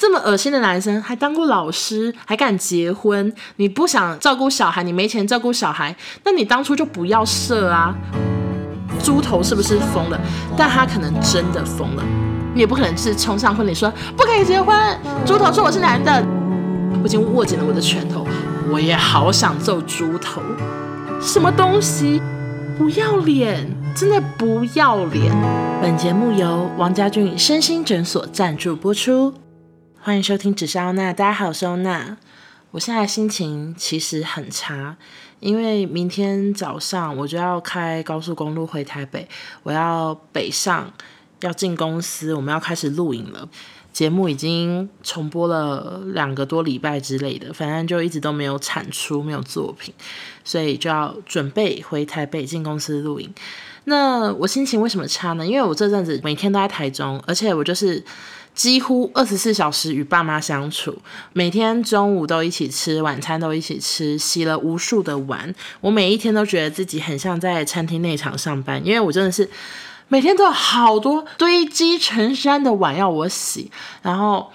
这么恶心的男生还当过老师，还敢结婚？你不想照顾小孩，你没钱照顾小孩，那你当初就不要设啊！猪头是不是疯了？但他可能真的疯了。你也不可能是冲上婚礼说不可以结婚。猪头说我是男的，我已经握紧了我的拳头，我也好想揍猪头。什么东西？不要脸！真的不要脸！本节目由王家俊身心诊所赞助播出。欢迎收听只是欧娜，大家好，我是欧娜。我现在心情其实很差，因为明天早上我就要开高速公路回台北，我要北上，要进公司，我们要开始录影了。节目已经重播了两个多礼拜之类的，反正就一直都没有产出，没有作品，所以就要准备回台北进公司录影。那我心情为什么差呢？因为我这阵子每天都在台中，而且我就是。几乎二十四小时与爸妈相处，每天中午都一起吃，晚餐都一起吃，洗了无数的碗。我每一天都觉得自己很像在餐厅内场上班，因为我真的是每天都有好多堆积成山的碗要我洗，然后。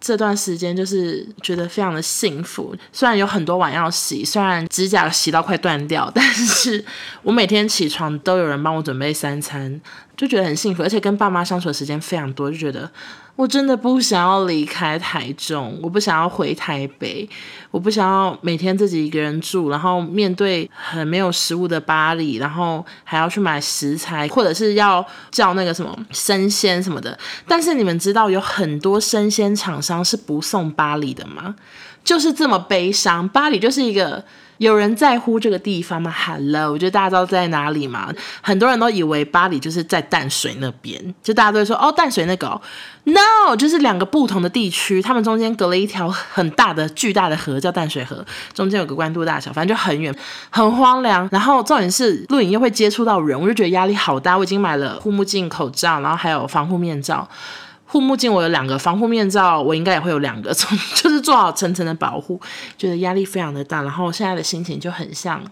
这段时间就是觉得非常的幸福，虽然有很多碗要洗，虽然指甲洗到快断掉，但是我每天起床都有人帮我准备三餐，就觉得很幸福，而且跟爸妈相处的时间非常多，就觉得。我真的不想要离开台中，我不想要回台北，我不想要每天自己一个人住，然后面对很没有食物的巴黎，然后还要去买食材，或者是要叫那个什么生鲜什么的。但是你们知道有很多生鲜厂商是不送巴黎的吗？就是这么悲伤，巴黎就是一个。有人在乎这个地方吗？Hello，我觉得大家知道在哪里吗？很多人都以为巴黎就是在淡水那边，就大家都会说哦，淡水那个哦，No，就是两个不同的地区，他们中间隔了一条很大的、巨大的河，叫淡水河，中间有个关渡大桥，反正就很远，很荒凉。然后重点是录影又会接触到人，我就觉得压力好大。我已经买了护目镜、口罩，然后还有防护面罩。护目镜我有两个，防护面罩我应该也会有两个，从就是做好层层的保护，觉得压力非常的大。然后现在的心情就很像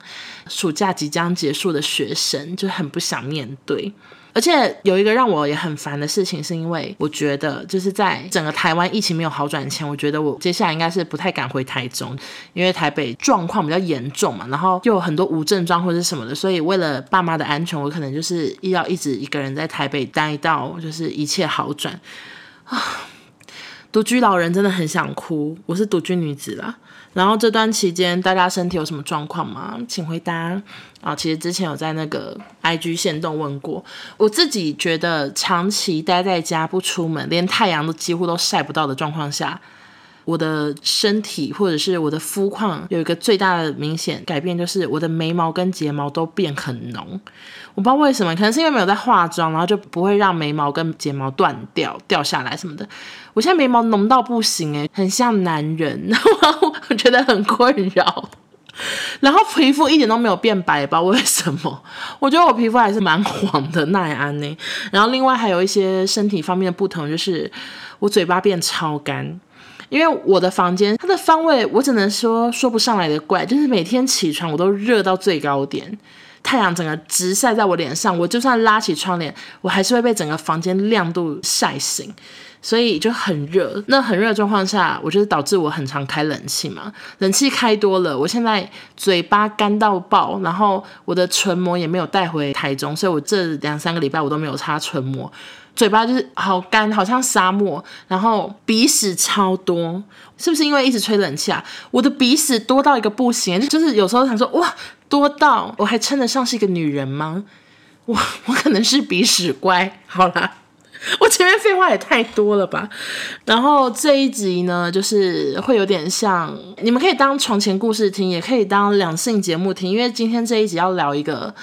暑假即将结束的学生，就很不想面对。而且有一个让我也很烦的事情，是因为我觉得就是在整个台湾疫情没有好转前，我觉得我接下来应该是不太敢回台中，因为台北状况比较严重嘛，然后又有很多无症状或者什么的，所以为了爸妈的安全，我可能就是要一直一个人在台北待到就是一切好转啊。独居老人真的很想哭，我是独居女子啦。然后这段期间，大家身体有什么状况吗？请回答啊！其实之前有在那个 IG 线动问过，我自己觉得长期待在家不出门，连太阳都几乎都晒不到的状况下，我的身体或者是我的肤况有一个最大的明显改变，就是我的眉毛跟睫毛都变很浓。我不知道为什么，可能是因为没有在化妆，然后就不会让眉毛跟睫毛断掉、掉下来什么的。我现在眉毛浓到不行诶，很像男人，然后我觉得很困扰。然后皮肤一点都没有变白，不知道为什么。我觉得我皮肤还是蛮黄的，耐安呢。然后另外还有一些身体方面的不同，就是我嘴巴变超干。因为我的房间，它的方位我只能说说不上来的怪，就是每天起床我都热到最高点。太阳整个直晒在我脸上，我就算拉起窗帘，我还是会被整个房间亮度晒醒，所以就很热。那很热的状况下，我就是导致我很常开冷气嘛，冷气开多了，我现在嘴巴干到爆，然后我的唇膜也没有带回台中，所以我这两三个礼拜我都没有擦唇膜。嘴巴就是好干，好像沙漠，然后鼻屎超多，是不是因为一直吹冷气啊？我的鼻屎多到一个不行，就是有时候想说，哇，多到我还称得上是一个女人吗？我我可能是鼻屎乖。好啦，我前面废话也太多了吧？然后这一集呢，就是会有点像，你们可以当床前故事听，也可以当两性节目听，因为今天这一集要聊一个。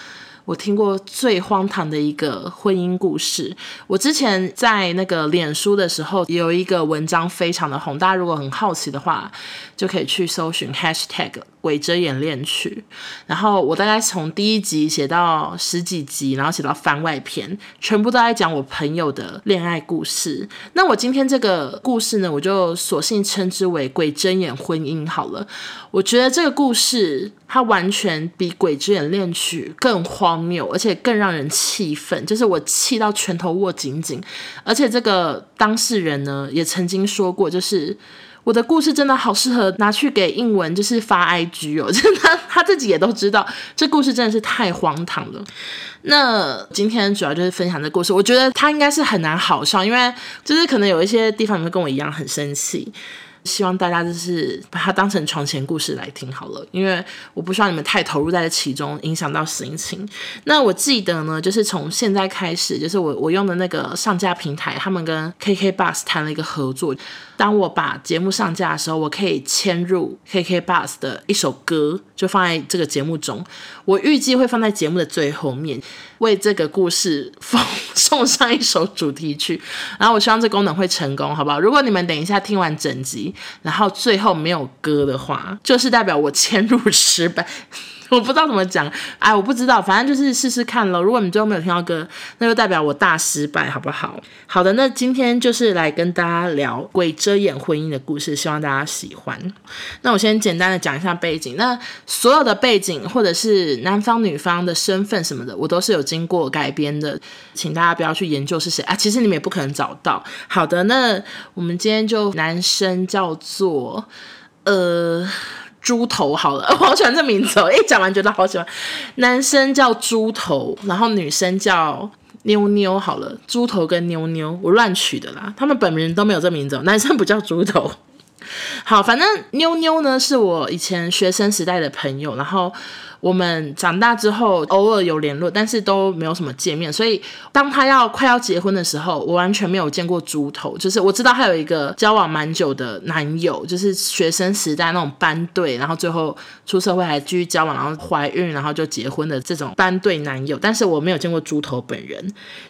我听过最荒唐的一个婚姻故事。我之前在那个脸书的时候，有一个文章非常的红，大家如果很好奇的话，就可以去搜寻 hashtag。鬼遮眼恋曲》，然后我大概从第一集写到十几集，然后写到番外篇，全部都在讲我朋友的恋爱故事。那我今天这个故事呢，我就索性称之为“鬼遮眼婚姻”好了。我觉得这个故事它完全比《鬼遮眼恋曲》更荒谬，而且更让人气愤，就是我气到拳头握紧紧。而且这个当事人呢，也曾经说过，就是。我的故事真的好适合拿去给英文，就是发 IG 哦，真 的他，他自己也都知道，这故事真的是太荒唐了。那今天主要就是分享这故事，我觉得他应该是很难好笑，因为就是可能有一些地方你会跟我一样很生气。希望大家就是把它当成床前故事来听好了，因为我不希望你们太投入在其中，影响到心情。那我记得呢，就是从现在开始，就是我我用的那个上架平台，他们跟 KKBus 谈了一个合作。当我把节目上架的时候，我可以嵌入 KK Bus 的一首歌，就放在这个节目中。我预计会放在节目的最后面，为这个故事送送上一首主题曲。然后我希望这功能会成功，好不好？如果你们等一下听完整集，然后最后没有歌的话，就是代表我嵌入失败。我不知道怎么讲，哎，我不知道，反正就是试试看喽。如果你最后没有听到歌，那就代表我大失败，好不好？好的，那今天就是来跟大家聊鬼遮眼婚姻的故事，希望大家喜欢。那我先简单的讲一下背景。那所有的背景或者是男方女方的身份什么的，我都是有经过改编的，请大家不要去研究是谁啊。其实你们也不可能找到。好的，那我们今天就男生叫做呃。猪头好了，我好喜欢这名字哦！一讲完觉得好喜欢。男生叫猪头，然后女生叫妞妞好了。猪头跟妞妞我乱取的啦，他们本名都没有这名字哦。男生不叫猪头。好，反正妞妞呢是我以前学生时代的朋友，然后。我们长大之后偶尔有联络，但是都没有什么见面。所以当他要快要结婚的时候，我完全没有见过猪头。就是我知道他有一个交往蛮久的男友，就是学生时代那种班对，然后最后出社会还继续交往，然后怀孕，然后就结婚的这种班对男友。但是我没有见过猪头本人。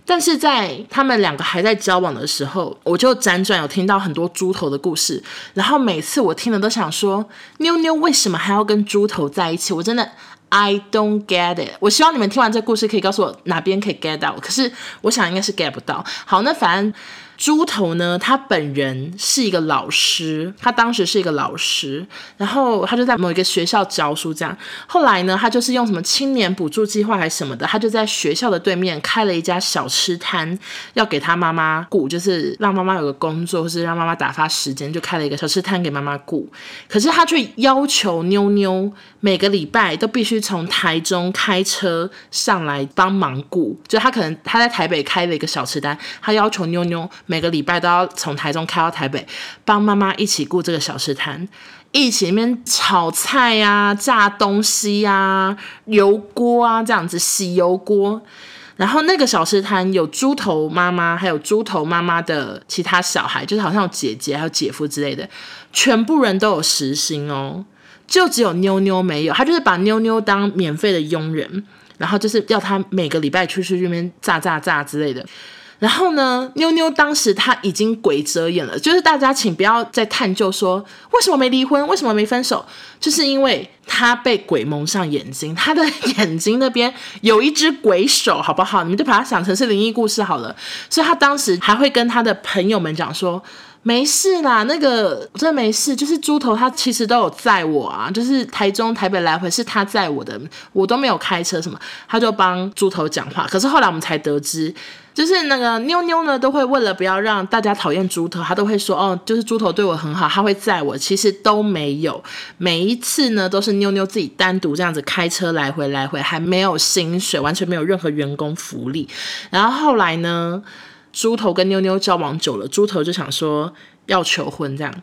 但是在他们两个还在交往的时候，我就辗转有听到很多猪头的故事。然后然后每次我听了都想说，妞妞为什么还要跟猪头在一起？我真的。I don't get it。我希望你们听完这故事可以告诉我哪边可以 get 到，可是我想应该是 get 不到。好，那反正。猪头呢，他本人是一个老师，他当时是一个老师，然后他就在某一个学校教书，这样。后来呢，他就是用什么青年补助计划还是什么的，他就在学校的对面开了一家小吃摊，要给他妈妈雇，就是让妈妈有个工作，或是让妈妈打发时间，就开了一个小吃摊给妈妈雇。可是他却要求妞妞每个礼拜都必须从台中开车上来帮忙雇，就他可能他在台北开了一个小吃摊，他要求妞妞。每个礼拜都要从台中开到台北，帮妈妈一起顾这个小吃摊，一起面炒菜呀、炸东西呀、油锅啊这样子洗油锅。然后那个小吃摊有猪头妈妈，还有猪头妈妈的其他小孩，就是好像有姐姐还有姐夫之类的，全部人都有时薪哦，就只有妞妞没有。他就是把妞妞当免费的佣人，然后就是要他每个礼拜出去这边炸炸炸之类的。然后呢，妞妞当时她已经鬼遮眼了，就是大家请不要再探究说为什么没离婚，为什么没分手，就是因为她被鬼蒙上眼睛，她的眼睛那边有一只鬼手，好不好？你们就把它想成是灵异故事好了。所以她当时还会跟她的朋友们讲说，没事啦，那个真的没事，就是猪头他其实都有载我啊，就是台中台北来回是他载我的，我都没有开车什么，他就帮猪头讲话。可是后来我们才得知。就是那个妞妞呢，都会为了不要让大家讨厌猪头，他都会说哦，就是猪头对我很好，他会载我。其实都没有，每一次呢都是妞妞自己单独这样子开车来回来回，还没有薪水，完全没有任何员工福利。然后后来呢，猪头跟妞妞交往久了，猪头就想说要求婚，这样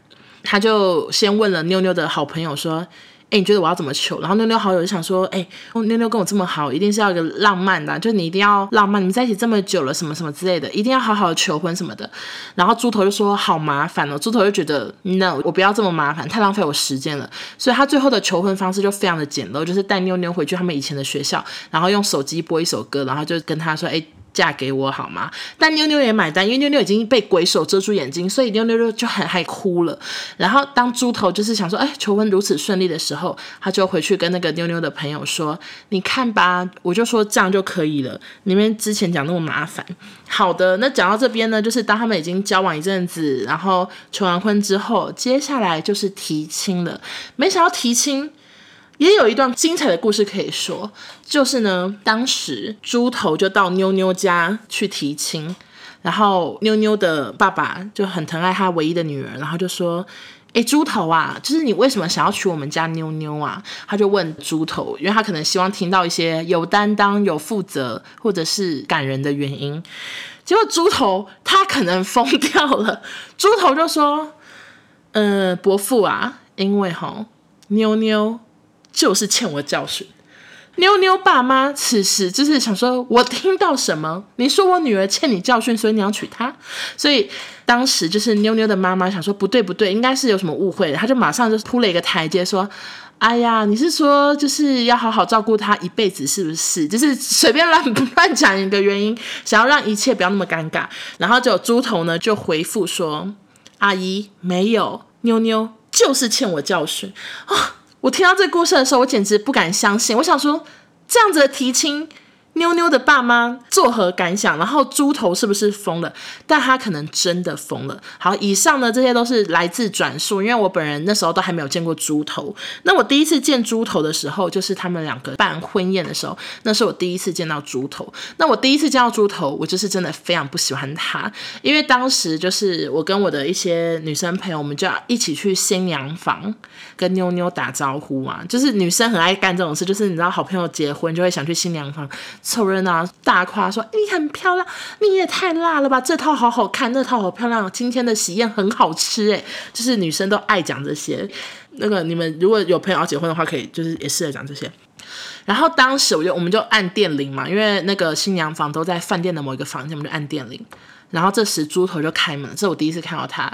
他就先问了妞妞的好朋友说。哎，你觉得我要怎么求？然后妞妞好友就想说，哎，妞妞跟我这么好，一定是要一个浪漫的，就你一定要浪漫，你们在一起这么久了，什么什么之类的，一定要好好的求婚什么的。然后猪头就说好麻烦哦，猪头就觉得 no，我不要这么麻烦，太浪费我时间了。所以他最后的求婚方式就非常的简陋，就是带妞妞回去他们以前的学校，然后用手机播一首歌，然后就跟他说，哎。嫁给我好吗？但妞妞也买单，因为妞妞已经被鬼手遮住眼睛，所以妞妞就很害哭了。然后当猪头就是想说，哎，求婚如此顺利的时候，他就回去跟那个妞妞的朋友说：“你看吧，我就说这样就可以了，你们之前讲那么麻烦。”好的，那讲到这边呢，就是当他们已经交往一阵子，然后求完婚之后，接下来就是提亲了。没想到提亲。也有一段精彩的故事可以说，就是呢，当时猪头就到妞妞家去提亲，然后妞妞的爸爸就很疼爱他唯一的女儿，然后就说：“哎，猪头啊，就是你为什么想要娶我们家妞妞啊？”他就问猪头，因为他可能希望听到一些有担当、有负责或者是感人的原因。结果猪头他可能疯掉了，猪头就说：“呃，伯父啊，因为吼妞妞。”就是欠我教训，妞妞爸妈此时就是想说，我听到什么？你说我女儿欠你教训，所以你要娶她？所以当时就是妞妞的妈妈想说，不对不对，应该是有什么误会，她就马上就铺了一个台阶，说：“哎呀，你是说就是要好好照顾她一辈子，是不是？就是随便乱乱讲一个原因，想要让一切不要那么尴尬。”然后就猪头呢就回复说：“阿姨没有，妞妞就是欠我教训啊。”我听到这个故事的时候，我简直不敢相信。我想说，这样子的提亲。妞妞的爸妈作何感想？然后猪头是不是疯了？但他可能真的疯了。好，以上呢，这些都是来自转述，因为我本人那时候都还没有见过猪头。那我第一次见猪头的时候，就是他们两个办婚宴的时候，那是我第一次见到猪头。那我第一次见到猪头，我就是真的非常不喜欢他，因为当时就是我跟我的一些女生朋友，我们就要一起去新娘房跟妞妞打招呼嘛。就是女生很爱干这种事，就是你知道，好朋友结婚就会想去新娘房。凑热闹，大夸说你很漂亮，你也太辣了吧！这套好好看，那套好漂亮，今天的喜宴很好吃诶，就是女生都爱讲这些。那个你们如果有朋友要结婚的话，可以就是也试着讲这些。然后当时我就我们就按电铃嘛，因为那个新娘房都在饭店的某一个房间，我们就按电铃。然后这时猪头就开门，这是我第一次看到他，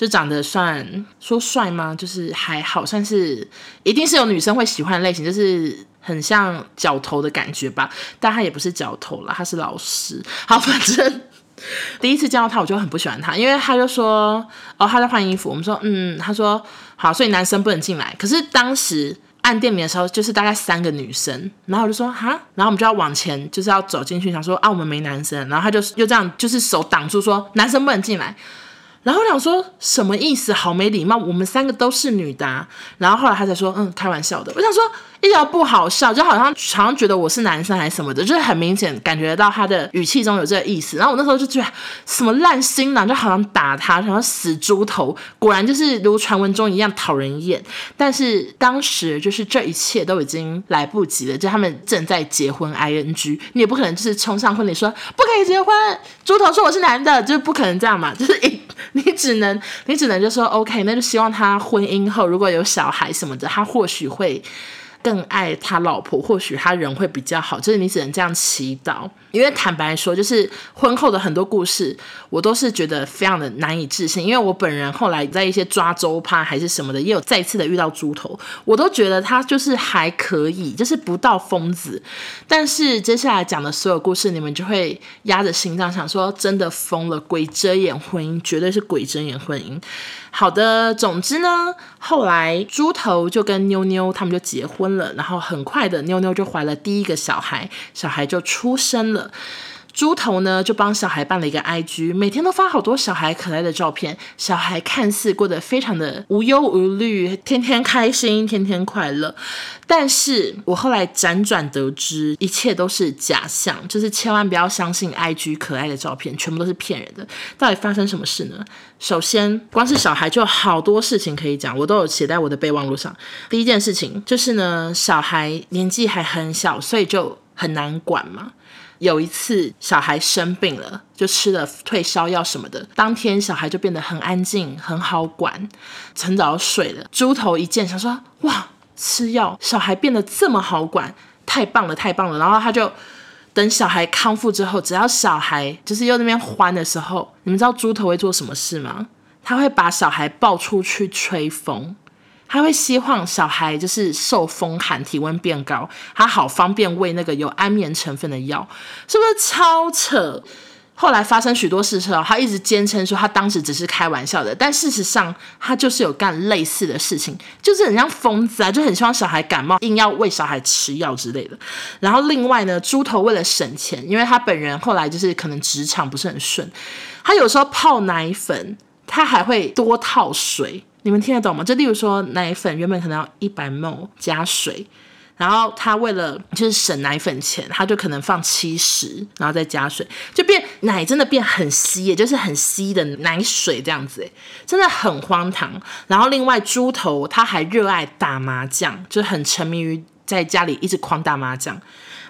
就长得算说帅吗？就是还好，算是一定是有女生会喜欢的类型，就是。很像角头的感觉吧，但他也不是角头啦，他是老师。好，反正第一次见到他，我就很不喜欢他，因为他就说，哦，他在换衣服。我们说，嗯，他说好，所以男生不能进来。可是当时按店名的时候，就是大概三个女生，然后我就说，哈，然后我们就要往前，就是要走进去，想说啊，我们没男生。然后他就又这样，就是手挡住说，男生不能进来。然后我想说什么意思？好没礼貌，我们三个都是女的。然后后来他才说，嗯，开玩笑的。我想说。一点不好笑，就好像好像觉得我是男生还是什么的，就是很明显感觉到他的语气中有这个意思。然后我那时候就觉得什么烂新郎，就好像打他，然后死猪头，果然就是如传闻中一样讨人厌。但是当时就是这一切都已经来不及了，就他们正在结婚 ing，你也不可能就是冲上婚礼说不可以结婚，猪头说我是男的，就是不可能这样嘛，就是一 你只能你只能就说 OK，那就希望他婚姻后如果有小孩什么的，他或许会。更爱他老婆，或许他人会比较好，就是你只能这样祈祷。因为坦白说，就是婚后的很多故事，我都是觉得非常的难以置信。因为我本人后来在一些抓周趴还是什么的，也有再次的遇到猪头，我都觉得他就是还可以，就是不到疯子。但是接下来讲的所有故事，你们就会压着心脏想说，真的疯了，鬼遮眼婚姻，绝对是鬼遮眼婚姻。好的，总之呢，后来猪头就跟妞妞他们就结婚了，然后很快的妞妞就怀了第一个小孩，小孩就出生了。猪头呢，就帮小孩办了一个 IG，每天都发好多小孩可爱的照片。小孩看似过得非常的无忧无虑，天天开心，天天快乐。但是我后来辗转得知，一切都是假象，就是千万不要相信 IG 可爱的照片，全部都是骗人的。到底发生什么事呢？首先，光是小孩就有好多事情可以讲，我都有写在我的备忘录上。第一件事情就是呢，小孩年纪还很小，所以就很难管嘛。有一次，小孩生病了，就吃了退烧药什么的。当天，小孩就变得很安静，很好管，很早睡了。猪头一见，想说：“哇，吃药，小孩变得这么好管，太棒了，太棒了。”然后他就等小孩康复之后，只要小孩就是又那边欢的时候，你们知道猪头会做什么事吗？他会把小孩抱出去吹风。他会希望小孩就是受风寒，体温变高，他好方便喂那个有安眠成分的药，是不是超扯？后来发生许多事之后，他一直坚称说他当时只是开玩笑的，但事实上他就是有干类似的事情，就是很像疯子啊，就很希望小孩感冒，硬要喂小孩吃药之类的。然后另外呢，猪头为了省钱，因为他本人后来就是可能职场不是很顺，他有时候泡奶粉，他还会多套水，你们听得懂吗？就例如说奶粉原本可能要一百 m 加水。然后他为了就是省奶粉钱，他就可能放七十，然后再加水，就变奶真的变很稀，也就是很稀的奶水这样子，哎，真的很荒唐。然后另外猪头他还热爱打麻将，就很沉迷于在家里一直狂打麻将。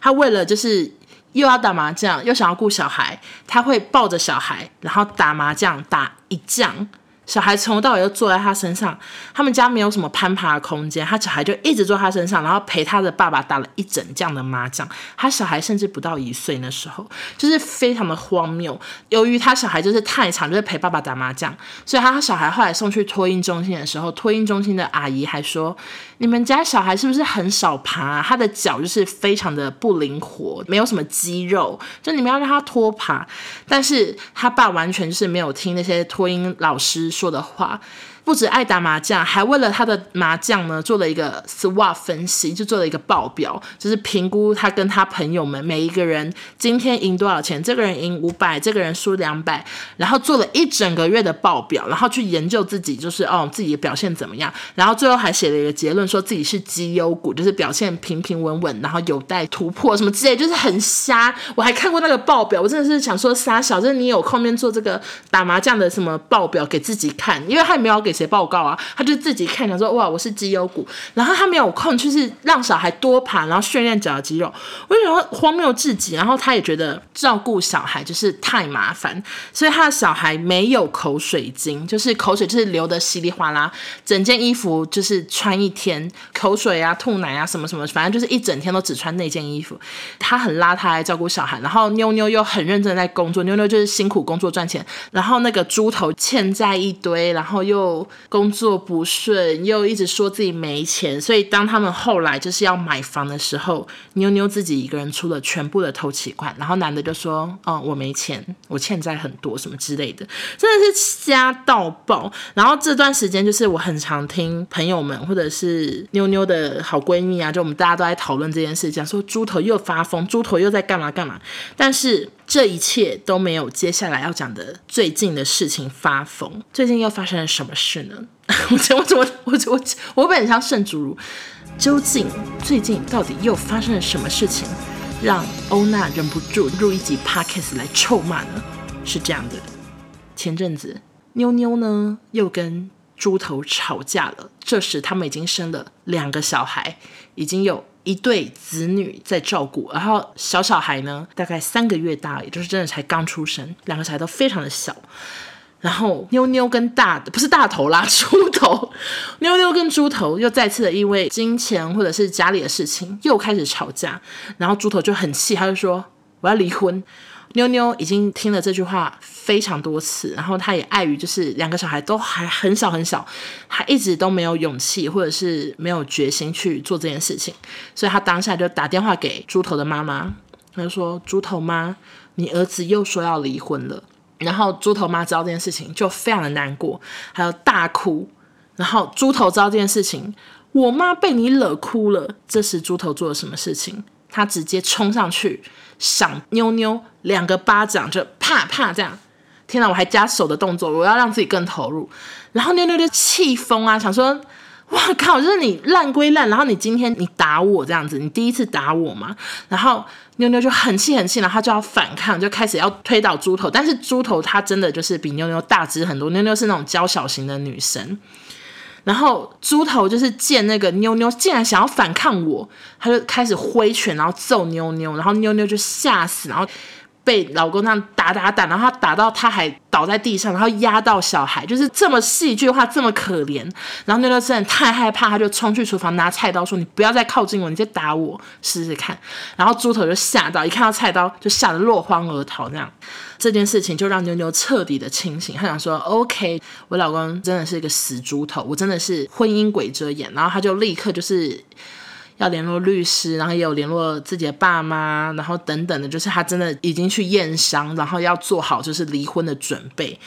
他为了就是又要打麻将，又想要顾小孩，他会抱着小孩，然后打麻将打一将。小孩从头到尾就坐在他身上，他们家没有什么攀爬的空间，他小孩就一直坐他身上，然后陪他的爸爸打了一整将的麻将。他小孩甚至不到一岁那时候，就是非常的荒谬。由于他小孩就是太长，就是陪爸爸打麻将，所以他小孩后来送去托婴中心的时候，托婴中心的阿姨还说：“你们家小孩是不是很少爬？他的脚就是非常的不灵活，没有什么肌肉，就你们要让他拖爬。”但是他爸完全是没有听那些托婴老师说的话。不止爱打麻将，还为了他的麻将呢做了一个 SWOT 分析，就做了一个报表，就是评估他跟他朋友们每一个人今天赢多少钱，这个人赢五百，这个人输两百，然后做了一整个月的报表，然后去研究自己，就是哦自己的表现怎么样，然后最后还写了一个结论，说自己是绩优股，就是表现平平稳稳，然后有待突破什么之类，就是很瞎。我还看过那个报表，我真的是想说傻小，就是你有空面做这个打麻将的什么报表给自己看，因为他也没有给。写报告啊，他就自己看，想说哇，我是绩优股，然后他没有空，就是让小孩多爬，然后训练脚的肌肉，我就觉得荒谬至极。然后他也觉得照顾小孩就是太麻烦，所以他的小孩没有口水巾，就是口水就是流的稀里哗啦，整件衣服就是穿一天，口水啊、吐奶啊什么什么，反正就是一整天都只穿那件衣服。他很邋遢来照顾小孩，然后妞妞又很认真在工作，妞妞就是辛苦工作赚钱，然后那个猪头欠债一堆，然后又。工作不顺，又一直说自己没钱，所以当他们后来就是要买房的时候，妞妞自己一个人出了全部的头期款，然后男的就说：“哦，我没钱，我欠债很多，什么之类的，真的是瞎到爆。”然后这段时间就是我很常听朋友们或者是妞妞的好闺蜜啊，就我们大家都在讨论这件事，讲说猪头又发疯，猪头又在干嘛干嘛，但是。这一切都没有接下来要讲的最近的事情发疯。最近又发生了什么事呢？我怎么怎么我我我本像圣主，究竟最近到底又发生了什么事情，让欧娜忍不住录一集 podcast 来臭骂呢？是这样的，前阵子妞妞呢又跟猪头吵架了，这时他们已经生了两个小孩，已经有。一对子女在照顾，然后小小孩呢，大概三个月大，也就是真的才刚出生，两个小孩都非常的小。然后妞妞跟大的不是大头啦，猪头，妞妞跟猪头又再次的因为金钱或者是家里的事情又开始吵架，然后猪头就很气，他就说我要离婚。妞妞已经听了这句话非常多次，然后她也碍于就是两个小孩都还很小很小，还一直都没有勇气或者是没有决心去做这件事情，所以她当下就打电话给猪头的妈妈，她就说：“猪头妈，你儿子又说要离婚了。”然后猪头妈知道这件事情就非常的难过，还有大哭。然后猪头知道这件事情，我妈被你惹哭了。这时猪头做了什么事情？他直接冲上去。赏妞妞两个巴掌，就啪啪这样。天哪，我还加手的动作，我要让自己更投入。然后妞妞就气疯啊，想说：哇靠，就是你烂归烂，然后你今天你打我这样子，你第一次打我嘛。然后妞妞就很气很气，然后她就要反抗，就开始要推倒猪头。但是猪头他真的就是比妞妞大只很多，妞妞是那种娇小型的女生。然后猪头就是见那个妞妞竟然想要反抗我，他就开始挥拳，然后揍妞妞，然后妞妞就吓死，然后被老公那样打打打，然后他打到他还倒在地上，然后压到小孩，就是这么戏剧化，这么可怜。然后妞妞真的太害怕，他就冲去厨房拿菜刀说：“你不要再靠近我，你再打我试试看。”然后猪头就吓到，一看到菜刀就吓得落荒而逃。这样这件事情就让妞妞彻底的清醒，他想说：“OK，我老公真的是一个死猪头，我真的是婚姻鬼遮眼。”然后他就立刻就是。要联络律师，然后也有联络自己的爸妈，然后等等的，就是他真的已经去验伤，然后要做好就是离婚的准备。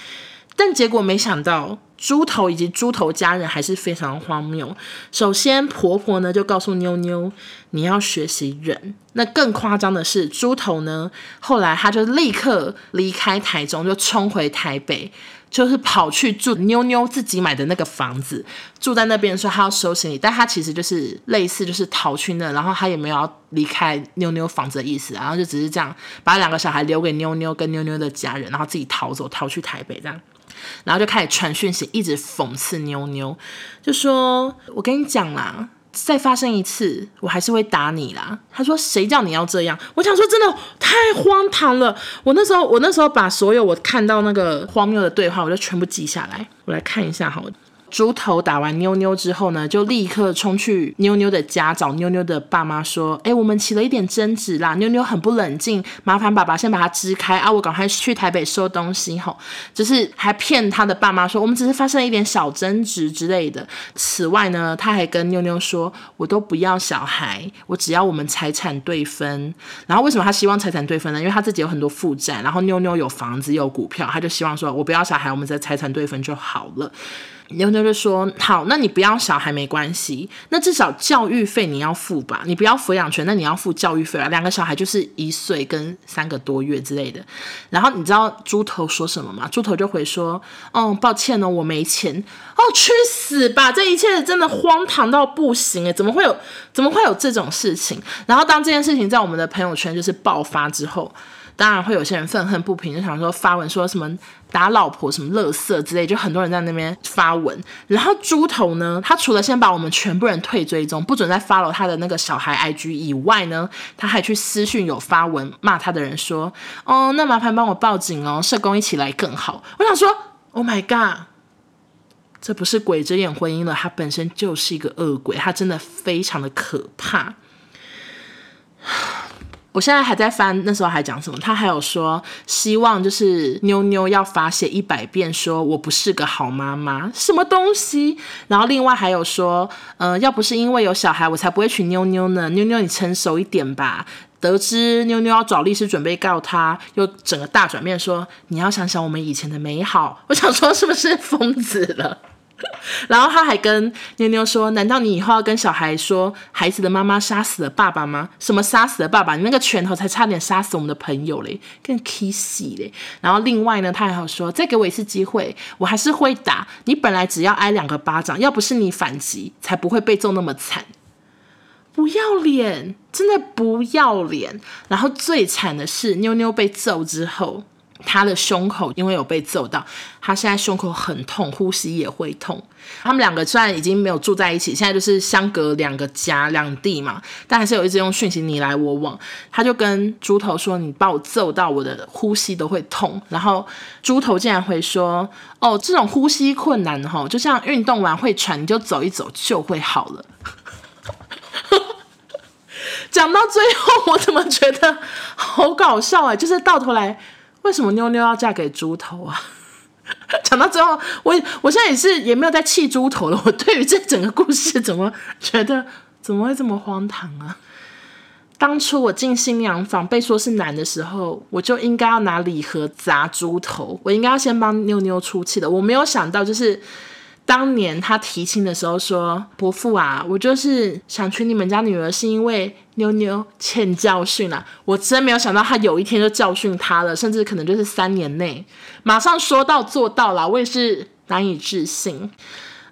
但结果没想到，猪头以及猪头家人还是非常荒谬。首先，婆婆呢就告诉妞妞，你要学习忍。那更夸张的是，猪头呢后来他就立刻离开台中，就冲回台北。就是跑去住妞妞自己买的那个房子，住在那边说他要收行李，但他其实就是类似就是逃去那，然后他也没有要离开妞妞房子的意思，然后就只是这样把两个小孩留给妞妞跟妞妞的家人，然后自己逃走，逃去台北这样，然后就开始传讯息，一直讽刺妞妞，就说我跟你讲啦。再发生一次，我还是会打你啦。他说：“谁叫你要这样？”我想说，真的太荒唐了。我那时候，我那时候把所有我看到那个荒谬的对话，我就全部记下来。我来看一下，好了。猪头打完妞妞之后呢，就立刻冲去妞妞的家找妞妞的爸妈说：“哎，我们起了一点争执啦，妞妞很不冷静，麻烦爸爸先把她支开啊，我赶快去台北收东西。”吼，就是还骗他的爸妈说我们只是发生了一点小争执之类的。此外呢，他还跟妞妞说：“我都不要小孩，我只要我们财产对分。”然后为什么他希望财产对分呢？因为他自己有很多负债，然后妞妞有房子有股票，他就希望说：“我不要小孩，我们再财产对分就好了。”妞妞就说：“好，那你不要小孩没关系，那至少教育费你要付吧？你不要抚养权，那你要付教育费啊。两个小孩就是一岁跟三个多月之类的。然后你知道猪头说什么吗？猪头就回说：‘哦，抱歉哦，我没钱。’哦，去死吧！这一切真的荒唐到不行诶，怎么会有怎么会有这种事情？然后当这件事情在我们的朋友圈就是爆发之后。”当然会有些人愤恨不平，就想说发文说什么打老婆什么垃圾之类，就很多人在那边发文。然后猪头呢，他除了先把我们全部人退追踪，不准再发了他的那个小孩 IG 以外呢，他还去私讯有发文骂他的人说：“哦，那麻烦帮我报警哦，社工一起来更好。”我想说，Oh my god，这不是鬼遮眼婚姻了，他本身就是一个恶鬼，他真的非常的可怕。我现在还在翻，那时候还讲什么？他还有说，希望就是妞妞要罚写一百遍，说我不是个好妈妈，什么东西？然后另外还有说，呃，要不是因为有小孩，我才不会娶妞妞呢。妞妞，你成熟一点吧。得知妞妞要找律师准备告他，又整个大转变，说你要想想我们以前的美好。我想说，是不是疯子了？然后他还跟妞妞说：“难道你以后要跟小孩说，孩子的妈妈杀死了爸爸吗？什么杀死了爸爸？你那个拳头才差点杀死我们的朋友嘞，更 kissy 嘞。”然后另外呢，他还好说：“再给我一次机会，我还是会打你。本来只要挨两个巴掌，要不是你反击，才不会被揍那么惨。不要脸，真的不要脸。然后最惨的是，妞妞被揍之后。”他的胸口因为有被揍到，他现在胸口很痛，呼吸也会痛。他们两个虽然已经没有住在一起，现在就是相隔两个家两地嘛，但还是有一直用讯息你来我往。他就跟猪头说：“你把我揍到，我的呼吸都会痛。”然后猪头竟然会说：“哦，这种呼吸困难哈，就像运动完会喘，你就走一走就会好了。”讲到最后，我怎么觉得好搞笑哎？就是到头来。为什么妞妞要嫁给猪头啊？讲到最后，我我现在也是也没有在气猪头了。我对于这整个故事，怎么觉得怎么会这么荒唐啊？当初我进新娘房被说是男的时候，我就应该要拿礼盒砸猪头，我应该要先帮妞妞出气的。我没有想到，就是。当年他提亲的时候说：“伯父啊，我就是想娶你们家女儿，是因为妞妞欠教训啊。”我真没有想到他有一天就教训他了，甚至可能就是三年内马上说到做到了，我也是难以置信。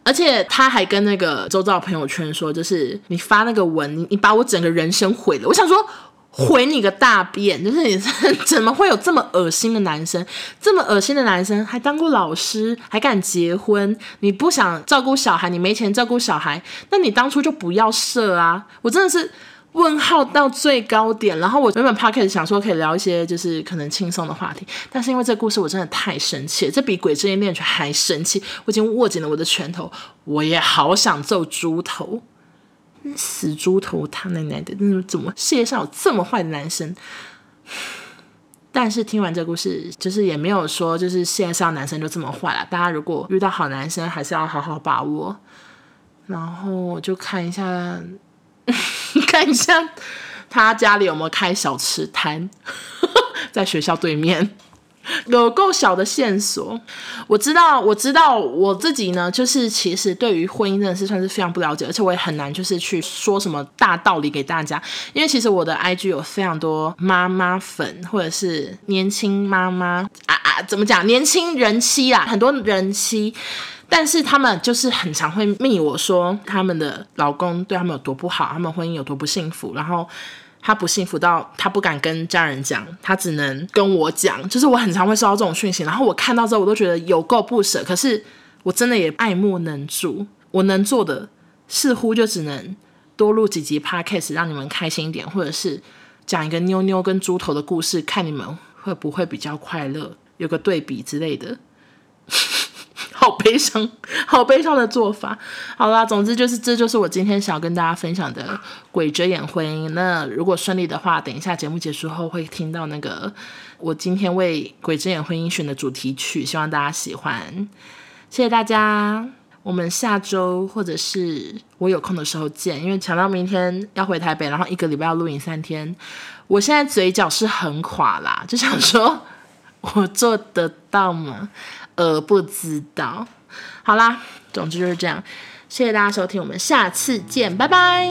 而且他还跟那个周遭朋友圈说：“就是你发那个文，你把我整个人生毁了。”我想说。回你个大便！就是你怎么会有这么恶心的男生？这么恶心的男生还当过老师，还敢结婚？你不想照顾小孩，你没钱照顾小孩，那你当初就不要设啊！我真的是，问号到最高点。然后我原本 podcast 想说可以聊一些就是可能轻松的话题，但是因为这故事我真的太生气了，这比鬼之恋恋曲还生气。我已经握紧了我的拳头，我也好想揍猪头，死猪头他奶奶的，那怎么世界上有这么坏的男生？但是听完这个故事，就是也没有说就是世界上男生就这么坏了。大家如果遇到好男生，还是要好好把握。然后我就看一下，看一下他家里有没有开小吃摊，在学校对面。有够小的线索，我知道，我知道我自己呢，就是其实对于婚姻真的是算是非常不了解，而且我也很难就是去说什么大道理给大家，因为其实我的 IG 有非常多妈妈粉或者是年轻妈妈啊啊，怎么讲，年轻人妻啊，很多人妻，但是他们就是很常会密我说他们的老公对他们有多不好，他们婚姻有多不幸福，然后。他不幸福到他不敢跟家人讲，他只能跟我讲。就是我很常会收到这种讯息，然后我看到之后，我都觉得有够不舍。可是我真的也爱莫能助，我能做的似乎就只能多录几集 podcast，让你们开心一点，或者是讲一个妞妞跟猪头的故事，看你们会不会比较快乐，有个对比之类的。好悲伤，好悲伤的做法。好啦，总之就是，这就是我今天想要跟大家分享的《鬼遮眼婚姻》。那如果顺利的话，等一下节目结束后会听到那个我今天为《鬼遮眼婚姻》选的主题曲，希望大家喜欢。谢谢大家，我们下周或者是我有空的时候见。因为强到明天要回台北，然后一个礼拜要录影三天，我现在嘴角是很垮啦，就想说 我做得到吗？呃，不知道。好啦，总之就是这样。谢谢大家收听，我们下次见，拜拜。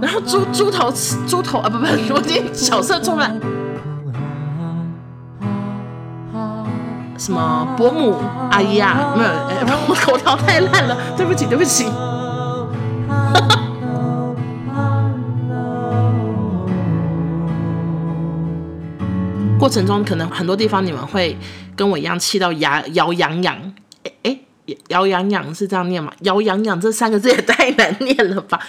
然后猪猪头猪头啊，不不，我今天角色充满什么伯母阿姨啊？没有，我口条太烂了，对不起，对不起。过程中可能很多地方你们会跟我一样气到牙咬痒痒，哎哎，咬痒痒是这样念吗？咬痒痒这三个字也太难念了吧。